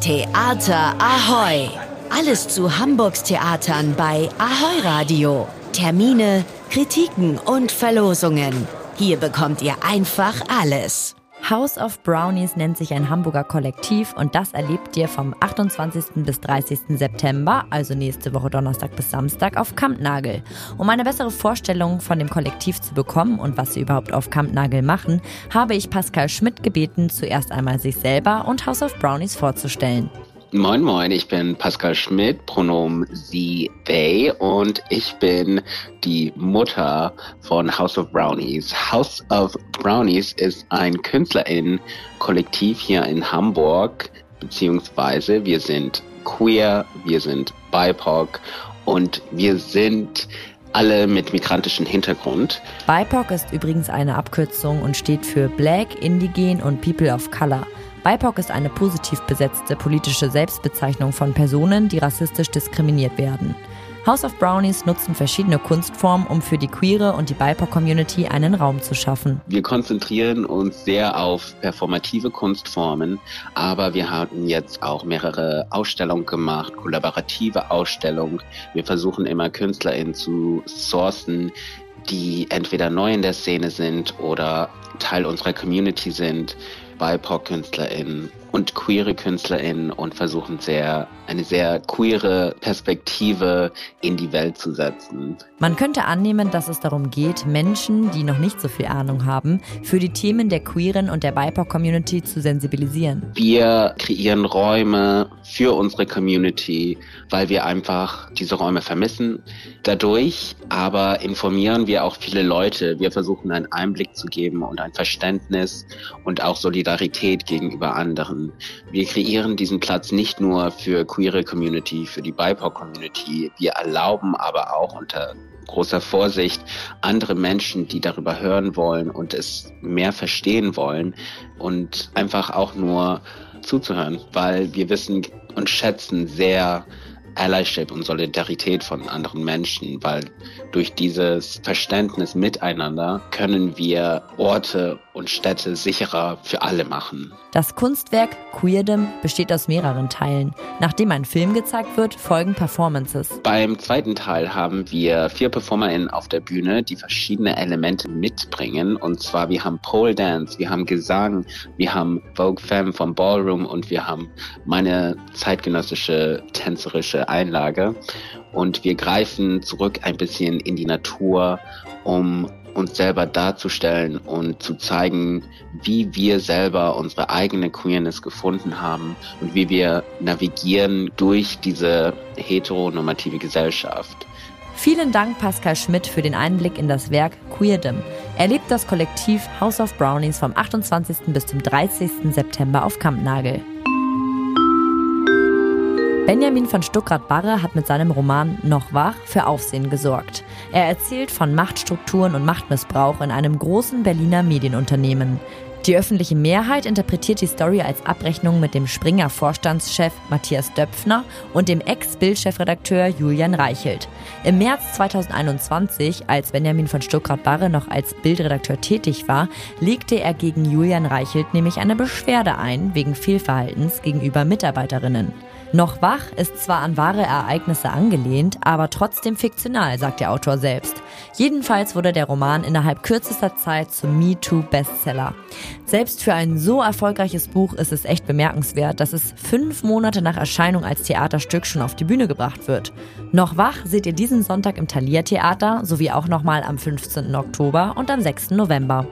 Theater Ahoy! Alles zu Hamburgs Theatern bei Ahoy Radio. Termine, Kritiken und Verlosungen. Hier bekommt ihr einfach alles. House of Brownies nennt sich ein Hamburger Kollektiv und das erlebt ihr vom 28. bis 30. September, also nächste Woche Donnerstag bis Samstag, auf Kampnagel. Um eine bessere Vorstellung von dem Kollektiv zu bekommen und was sie überhaupt auf Kampnagel machen, habe ich Pascal Schmidt gebeten, zuerst einmal sich selber und House of Brownies vorzustellen. Moin Moin, ich bin Pascal Schmidt, Pronomen sie, they und ich bin die Mutter von House of Brownies. House of Brownies ist ein KünstlerInnen-Kollektiv hier in Hamburg, beziehungsweise wir sind queer, wir sind BIPOC und wir sind alle mit migrantischem Hintergrund. BIPOC ist übrigens eine Abkürzung und steht für Black, Indigen und People of Color. BIPOC ist eine positiv besetzte politische Selbstbezeichnung von Personen, die rassistisch diskriminiert werden. House of Brownies nutzen verschiedene Kunstformen, um für die queere und die BIPOC-Community einen Raum zu schaffen. Wir konzentrieren uns sehr auf performative Kunstformen, aber wir haben jetzt auch mehrere Ausstellungen gemacht, kollaborative Ausstellungen. Wir versuchen immer KünstlerInnen zu sourcen, die entweder neu in der Szene sind oder Teil unserer Community sind. BIPOC-KünstlerInnen und queere KünstlerInnen und versuchen sehr, eine sehr queere Perspektive in die Welt zu setzen. Man könnte annehmen, dass es darum geht, Menschen, die noch nicht so viel Ahnung haben, für die Themen der queeren und der BIPOC-Community zu sensibilisieren. Wir kreieren Räume für unsere Community, weil wir einfach diese Räume vermissen. Dadurch aber informieren wir auch viele Leute. Wir versuchen einen Einblick zu geben und ein Verständnis und auch Solidarität gegenüber anderen machen. Wir kreieren diesen Platz nicht nur für queere Community, für die BIPOC-Community. Wir erlauben aber auch unter großer Vorsicht andere Menschen, die darüber hören wollen und es mehr verstehen wollen und einfach auch nur zuzuhören, weil wir wissen und schätzen sehr Allyship und Solidarität von anderen Menschen, weil durch dieses Verständnis miteinander können wir Orte und Städte sicherer für alle machen. Das Kunstwerk Queerdom besteht aus mehreren Teilen. Nachdem ein Film gezeigt wird, folgen Performances. Beim zweiten Teil haben wir vier PerformerInnen auf der Bühne, die verschiedene Elemente mitbringen. Und zwar, wir haben Pole Dance, wir haben Gesang, wir haben Vogue Femme vom Ballroom und wir haben meine zeitgenössische tänzerische Einlage. Und wir greifen zurück ein bisschen in die Natur, um uns selber darzustellen und zu zeigen, wie wir selber unsere eigene Queerness gefunden haben und wie wir navigieren durch diese heteronormative Gesellschaft. Vielen Dank, Pascal Schmidt, für den Einblick in das Werk Queerdom. Erlebt das Kollektiv House of Brownies vom 28. bis zum 30. September auf Kampnagel. Benjamin von Stuckrad-Barre hat mit seinem Roman Noch wach für Aufsehen gesorgt. Er erzählt von Machtstrukturen und Machtmissbrauch in einem großen Berliner Medienunternehmen. Die öffentliche Mehrheit interpretiert die Story als Abrechnung mit dem Springer-Vorstandschef Matthias Döpfner und dem Ex-Bild-Chefredakteur Julian Reichelt. Im März 2021, als Benjamin von Stuckrad-Barre noch als Bildredakteur tätig war, legte er gegen Julian Reichelt nämlich eine Beschwerde ein wegen Fehlverhaltens gegenüber Mitarbeiterinnen. Noch wach ist zwar an wahre Ereignisse angelehnt, aber trotzdem fiktional, sagt der Autor selbst. Jedenfalls wurde der Roman innerhalb kürzester Zeit zum MeToo-Bestseller. Selbst für ein so erfolgreiches Buch ist es echt bemerkenswert, dass es fünf Monate nach Erscheinung als Theaterstück schon auf die Bühne gebracht wird. Noch wach seht ihr diesen Sonntag im Thalia Theater sowie auch nochmal am 15. Oktober und am 6. November.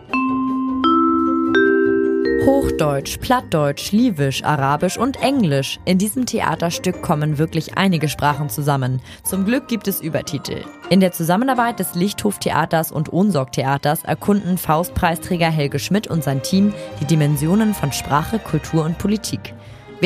Hochdeutsch, Plattdeutsch, Livisch, Arabisch und Englisch. In diesem Theaterstück kommen wirklich einige Sprachen zusammen. Zum Glück gibt es Übertitel. In der Zusammenarbeit des Lichthof-Theaters und Ohnsorg-Theaters erkunden Faustpreisträger Helge Schmidt und sein Team die Dimensionen von Sprache, Kultur und Politik.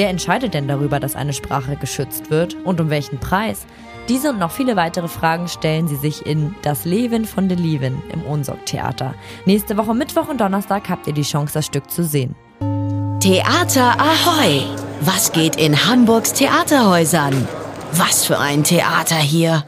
Wer entscheidet denn darüber, dass eine Sprache geschützt wird und um welchen Preis? Diese und noch viele weitere Fragen stellen sie sich in Das Leben von de im Ohnsorg-Theater. Nächste Woche Mittwoch und Donnerstag habt ihr die Chance, das Stück zu sehen. Theater Ahoy! Was geht in Hamburgs Theaterhäusern? Was für ein Theater hier!